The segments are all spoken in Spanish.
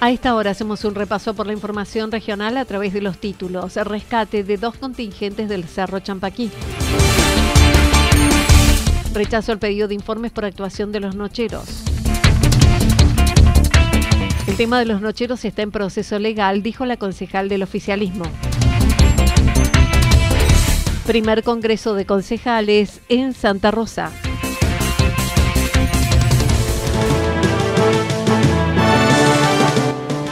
A esta hora hacemos un repaso por la información regional a través de los títulos. Rescate de dos contingentes del Cerro Champaquí. Rechazo al pedido de informes por actuación de los nocheros. El tema de los nocheros está en proceso legal, dijo la concejal del oficialismo. Primer Congreso de Concejales en Santa Rosa.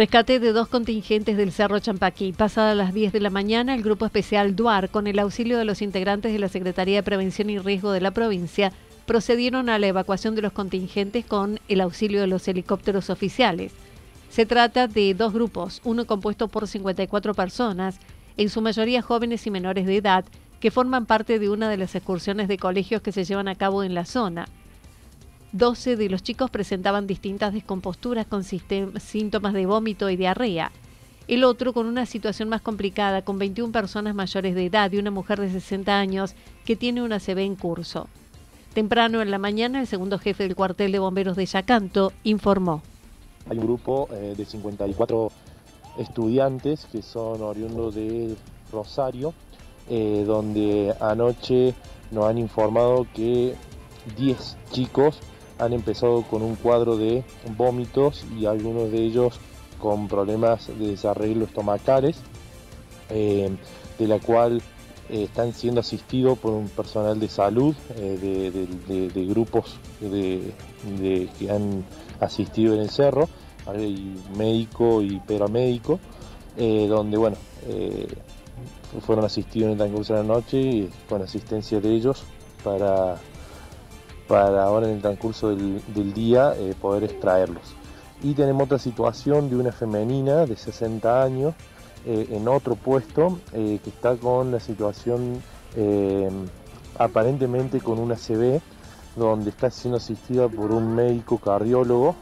Rescate de dos contingentes del Cerro Champaquí. Pasada las 10 de la mañana, el Grupo Especial DUAR, con el auxilio de los integrantes de la Secretaría de Prevención y Riesgo de la provincia, procedieron a la evacuación de los contingentes con el auxilio de los helicópteros oficiales. Se trata de dos grupos, uno compuesto por 54 personas, en su mayoría jóvenes y menores de edad, que forman parte de una de las excursiones de colegios que se llevan a cabo en la zona. 12 de los chicos presentaban distintas descomposturas con síntomas de vómito y diarrea. El otro con una situación más complicada, con 21 personas mayores de edad y una mujer de 60 años que tiene una CB en curso. Temprano en la mañana, el segundo jefe del cuartel de bomberos de Yacanto informó. Hay un grupo eh, de 54 estudiantes que son oriundos de Rosario, eh, donde anoche nos han informado que 10 chicos han empezado con un cuadro de vómitos y algunos de ellos con problemas de desarreglo estomacales, eh, de la cual eh, están siendo asistidos por un personal de salud eh, de, grupos que han asistido en el cerro, hay médico y paramédico, donde bueno, fueron asistidos en el transcurso de la noche y con asistencia de ellos para para ahora en el transcurso del, día eh, poder extraerlos. Y tenemos otra situación de una femenina de 60 años eh, en otro puesto eh, que está con la situación aparentemente con una CB donde está siendo asistida por un médico cardiólogo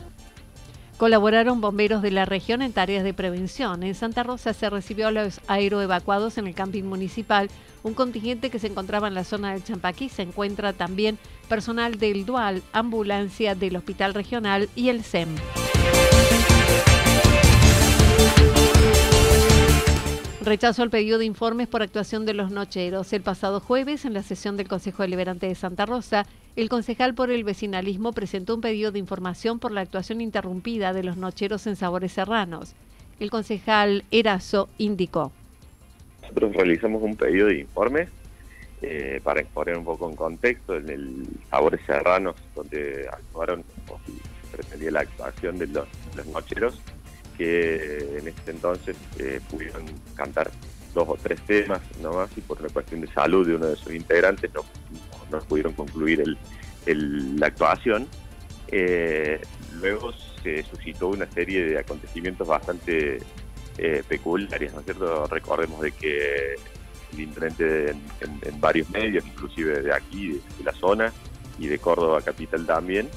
Colaboraron bomberos de la región en tareas de prevención. En Santa Rosa se recibió a los aeroevacuados en el camping municipal. Un contingente que se encontraba en la zona del Champaquí se encuentra también personal del Dual, ambulancia del Hospital Regional y el SEM. Rechazo al pedido de informes por actuación de los nocheros. El pasado jueves, en la sesión del Consejo Deliberante de Santa Rosa, el concejal por el vecinalismo presentó un pedido de información por la actuación interrumpida de los nocheros en Sabores Serranos. El concejal Erazo indicó. Nosotros realizamos un pedido de informe eh, para exponer un poco en contexto en el Sabores Serranos, donde actuaron, o pretendía la actuación de los nocheros que en ese entonces eh, pudieron cantar dos o tres temas nomás y por una cuestión de salud de uno de sus integrantes no, no pudieron concluir el, la actuación. Eh, luego se suscitó una serie de acontecimientos bastante eh, peculiares, ¿no es cierto? Recordemos de que el intendente en, varios medios, inclusive de aquí, de, la zona y de Córdoba capital también,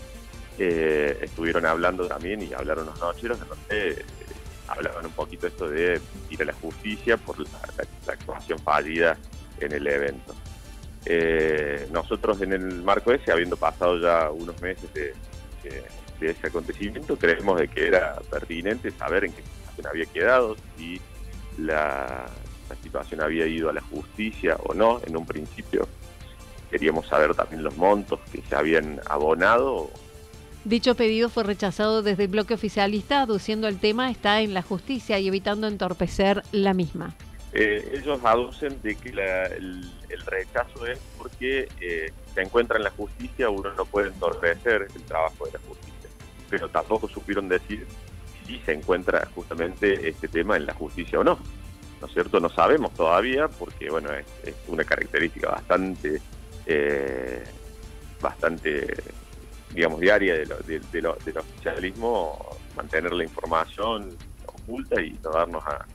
eh, estuvieron hablando también y hablaron los nocheros, en donde eh, hablaban un poquito esto de ir a la justicia por la, actuación fallida en el evento. Eh, nosotros en el marco ese, habiendo pasado ya unos meses de, ese acontecimiento, creemos de que era pertinente saber en qué situación había quedado, si la, la situación había ido a la justicia o no en un principio. Queríamos saber también los montos que se habían abonado Dicho pedido fue rechazado desde el bloque oficialista, aduciendo el tema está en la justicia y evitando entorpecer la misma. Eh, ellos aducen de que el, rechazo es porque eh, se encuentra en la justicia, uno no puede entorpecer el trabajo de la justicia, pero tampoco supieron decir si se encuentra justamente este tema en la justicia o no. ¿No es cierto? No sabemos todavía porque, bueno, es, una característica bastante, eh, bastante digamos, diaria de del oficialismo, mantener la información oculta y no darnos a,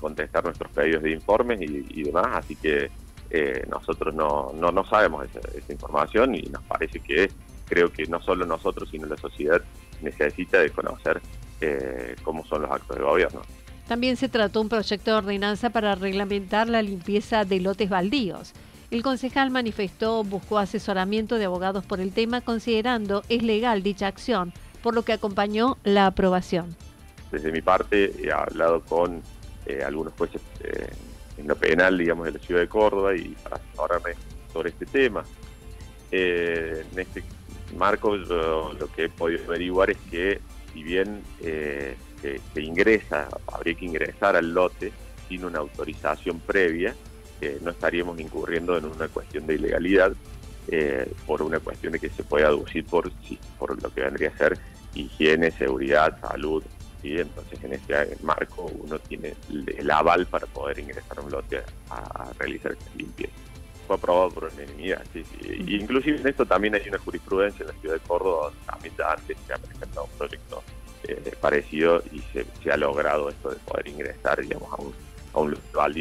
contestar nuestros pedidos de informes y, demás, así que eh, nosotros no, no, no sabemos esa, información y nos parece que creo que no solo nosotros, sino la sociedad necesita de conocer eh, cómo son los actos de gobierno. También se trató un proyecto de ordenanza para reglamentar la limpieza de lotes baldíos. El concejal manifestó buscó asesoramiento de abogados por el tema, considerando es legal dicha acción, por lo que acompañó la aprobación. Desde mi parte he hablado con eh, algunos jueces eh, en lo penal, digamos, de la ciudad de Córdoba y para asesorarme sobre este tema. Eh, en este marco lo que he podido averiguar es que si bien se ingresa, habría que ingresar al lote sin una autorización previa, no estaríamos incurriendo en una cuestión de ilegalidad eh, por una cuestión de que se puede aducir por, por lo que vendría a ser higiene, seguridad, salud. y Entonces, en este marco, uno tiene el, aval para poder ingresar a un lote a, realizar esta limpieza. Fue aprobado por unanimidad. Sí, Inclusive en esto también hay una jurisprudencia en la ciudad de Córdoba, también antes se ha presentado un proyecto eh, parecido y se, ha logrado esto de poder ingresar, digamos, a un, a un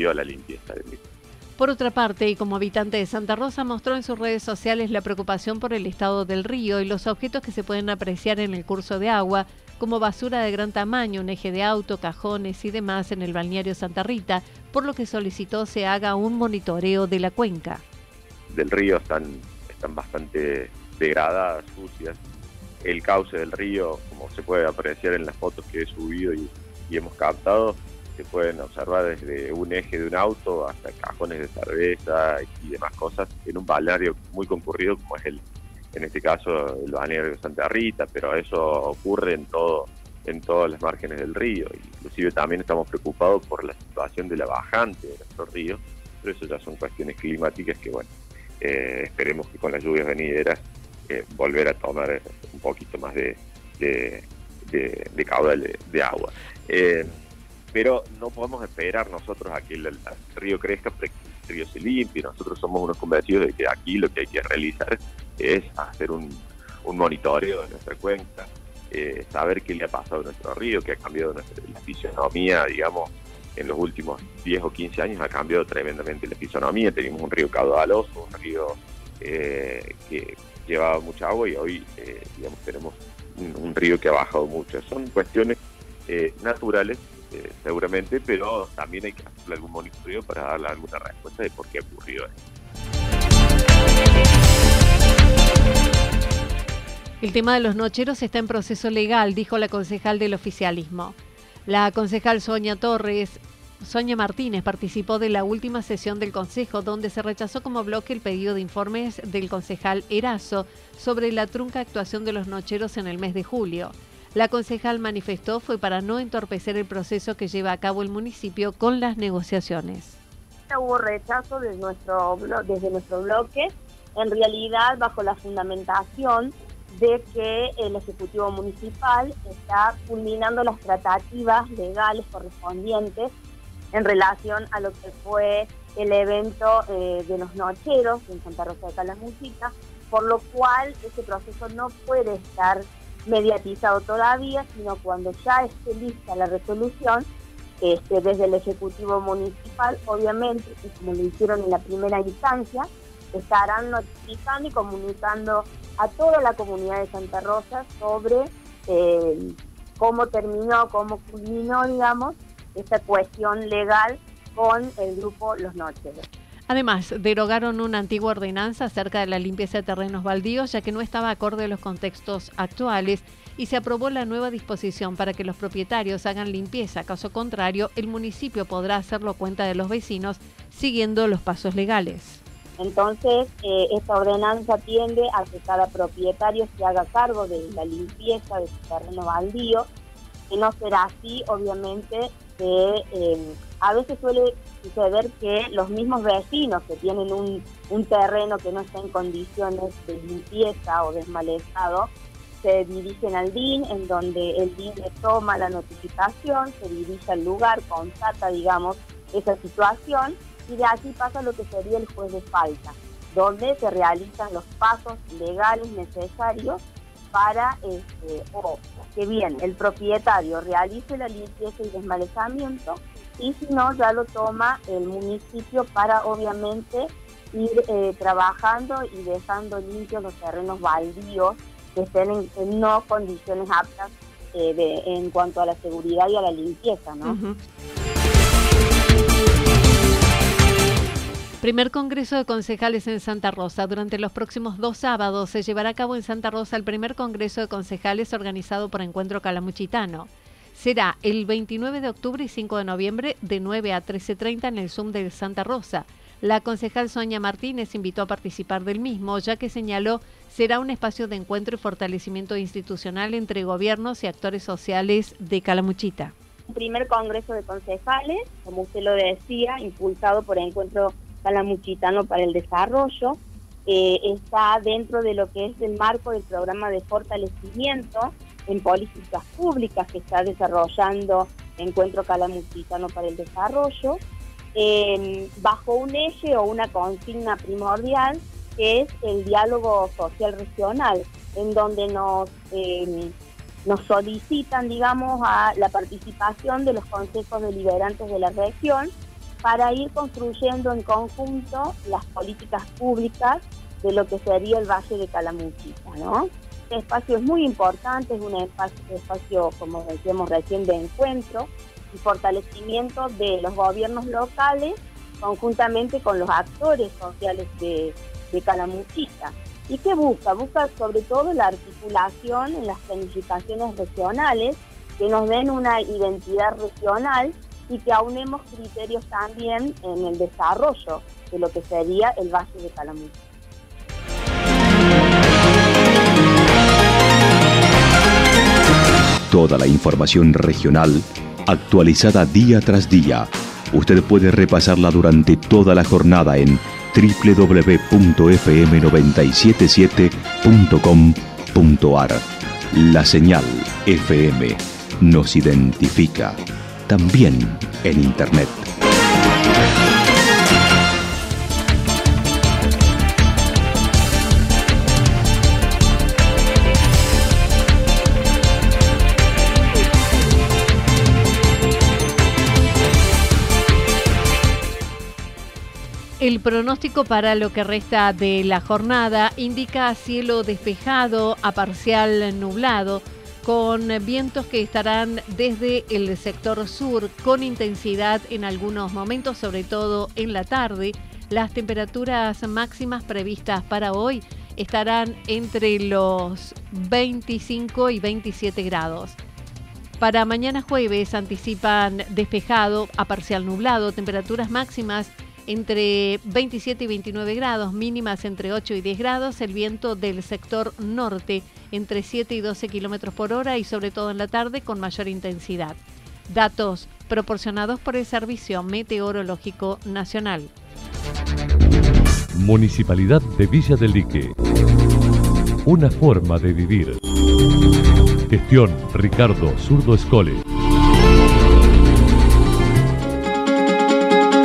a la limpieza del mismo. Por otra parte, y como habitante de Santa Rosa, mostró en sus redes sociales la preocupación por el estado del río y los objetos que se pueden apreciar en el curso de agua, como basura de gran tamaño, un eje de auto, cajones y demás en el balneario Santa Rita, por lo que solicitó se haga un monitoreo de la cuenca. Del río están, bastante degradadas, sucias. El cauce del río, como se puede apreciar en las fotos que he subido y hemos captado, se pueden observar desde un eje de un auto hasta cajones de cerveza y demás cosas en un balneario muy concurrido como es el, en este caso el balneario de Santa Rita, pero eso ocurre en todo en todas las márgenes del río. Inclusive también estamos preocupados por la situación de la bajante de nuestro río, pero eso ya son cuestiones climáticas que bueno, eh, esperemos que con las lluvias venideras eh, volver a tomar un poquito más de, de, de, caudal de, agua. Eh, pero no podemos esperar nosotros a que el, río crezca para que el río se limpie. Nosotros somos unos convencidos de que aquí lo que hay que realizar es hacer un, monitoreo de nuestra cuenca, eh, saber qué le ha pasado a nuestro río, que ha cambiado nuestra, la fisionomía, digamos, en los últimos 10 o 15 años ha cambiado tremendamente la fisonomía. Teníamos un río caudaloso, un río eh, que llevaba mucha agua y hoy, eh, digamos, tenemos un, río que ha bajado mucho. Son cuestiones naturales eh, seguramente, pero también hay que hacerle algún monitoreo para darle alguna respuesta de por qué ocurrió esto. El tema de los nocheros está en proceso legal, dijo la concejal del oficialismo. La concejal Sonia Torres, Sonia Martínez, participó de la última sesión del Consejo, donde se rechazó como bloque el pedido de informes del concejal Erazo sobre la trunca actuación de los nocheros en el mes de julio. La concejal manifestó fue para no entorpecer el proceso que lleva a cabo el municipio con las negociaciones. Hubo rechazo desde nuestro, desde nuestro bloque, en realidad bajo la fundamentación de que el Ejecutivo Municipal está culminando las tratativas legales correspondientes en relación a lo que fue el evento eh, de los nocheros en Santa Rosa de Calamuchita, por lo cual ese proceso no puede estar mediatizado todavía, sino cuando ya esté lista la resolución, este, desde el Ejecutivo Municipal, obviamente, y como lo hicieron en la primera instancia, estarán notificando y comunicando a toda la comunidad de Santa Rosa sobre eh, cómo terminó, cómo culminó, digamos, esta cuestión legal con el grupo Los Noches. Además, derogaron una antigua ordenanza acerca de la limpieza de terrenos baldíos, ya que no estaba acorde a los contextos actuales, y se aprobó la nueva disposición para que los propietarios hagan limpieza. Caso contrario, el municipio podrá hacerlo cuenta de los vecinos siguiendo los pasos legales. Entonces, eh, esta ordenanza tiende a que cada propietario se haga cargo de la limpieza de su terreno baldío, que no será así, obviamente, que eh, a veces suele suceder que los mismos vecinos que tienen un, un terreno que no está en condiciones de limpieza o desmalezado, se dirigen al DIN, en donde el DIN le toma la notificación, se dirige al lugar, constata, digamos, esa situación y de aquí pasa lo que sería el juez de falta, donde se realizan los pasos legales necesarios para este, que bien el propietario realice la limpieza y desmalezamiento y si no ya lo toma el municipio para obviamente ir eh, trabajando y dejando limpios los terrenos baldíos que estén en, no condiciones aptas eh, en cuanto a la seguridad y a la limpieza, ¿no? Primer Congreso de Concejales en Santa Rosa. Durante los próximos dos sábados se llevará a cabo en Santa Rosa el primer Congreso de Concejales organizado por Encuentro Calamuchitano. Será el 29 de octubre y 5 de noviembre de 9 a 13.30 en el Zoom de Santa Rosa. La concejal Sonia Martínez invitó a participar del mismo, ya que señaló será un espacio de encuentro y fortalecimiento institucional entre gobiernos y actores sociales de Calamuchita. Primer Congreso de Concejales, como usted lo decía, impulsado por Encuentro Calamuchitano para el Desarrollo. Eh, está dentro de lo que es el marco del programa de fortalecimiento en políticas públicas que está desarrollando Encuentro Calamuchitano para el Desarrollo, em, bajo un eje o una consigna primordial que es el diálogo social regional, en donde nos, em, nos solicitan, digamos, a la participación de los consejos deliberantes de la región para ir construyendo en conjunto las políticas públicas de lo que sería el Valle de Calamuchita, ¿no? Este espacio es muy importante, es un espacio, como decíamos recién, de encuentro y fortalecimiento de los gobiernos locales conjuntamente con los actores sociales de, de Calamuchita. ¿Y qué busca? Busca sobre todo la articulación en las planificaciones regionales que nos den una identidad regional y que aunemos criterios también en el desarrollo de lo que sería el Valle de Calamuchita. Toda la información regional actualizada día tras día. Usted puede repasarla durante toda la jornada en www.fm977.com.ar. La señal FM nos identifica también en Internet. El pronóstico para lo que resta de la jornada indica cielo despejado a parcial nublado con vientos que estarán desde el sector sur con intensidad en algunos momentos, sobre todo en la tarde. Las temperaturas máximas previstas para hoy estarán entre los 25 y 27 grados. Para mañana jueves anticipan despejado a parcial nublado, temperaturas máximas entre 27 y 29 grados, mínimas entre 8 y 10 grados, el viento del sector norte entre 7 y 12 kilómetros por hora y sobre todo en la tarde con mayor intensidad. Datos proporcionados por el Servicio Meteorológico Nacional. Municipalidad de Villa del Lique. Una forma de vivir. Gestión Ricardo Zurdo Escole.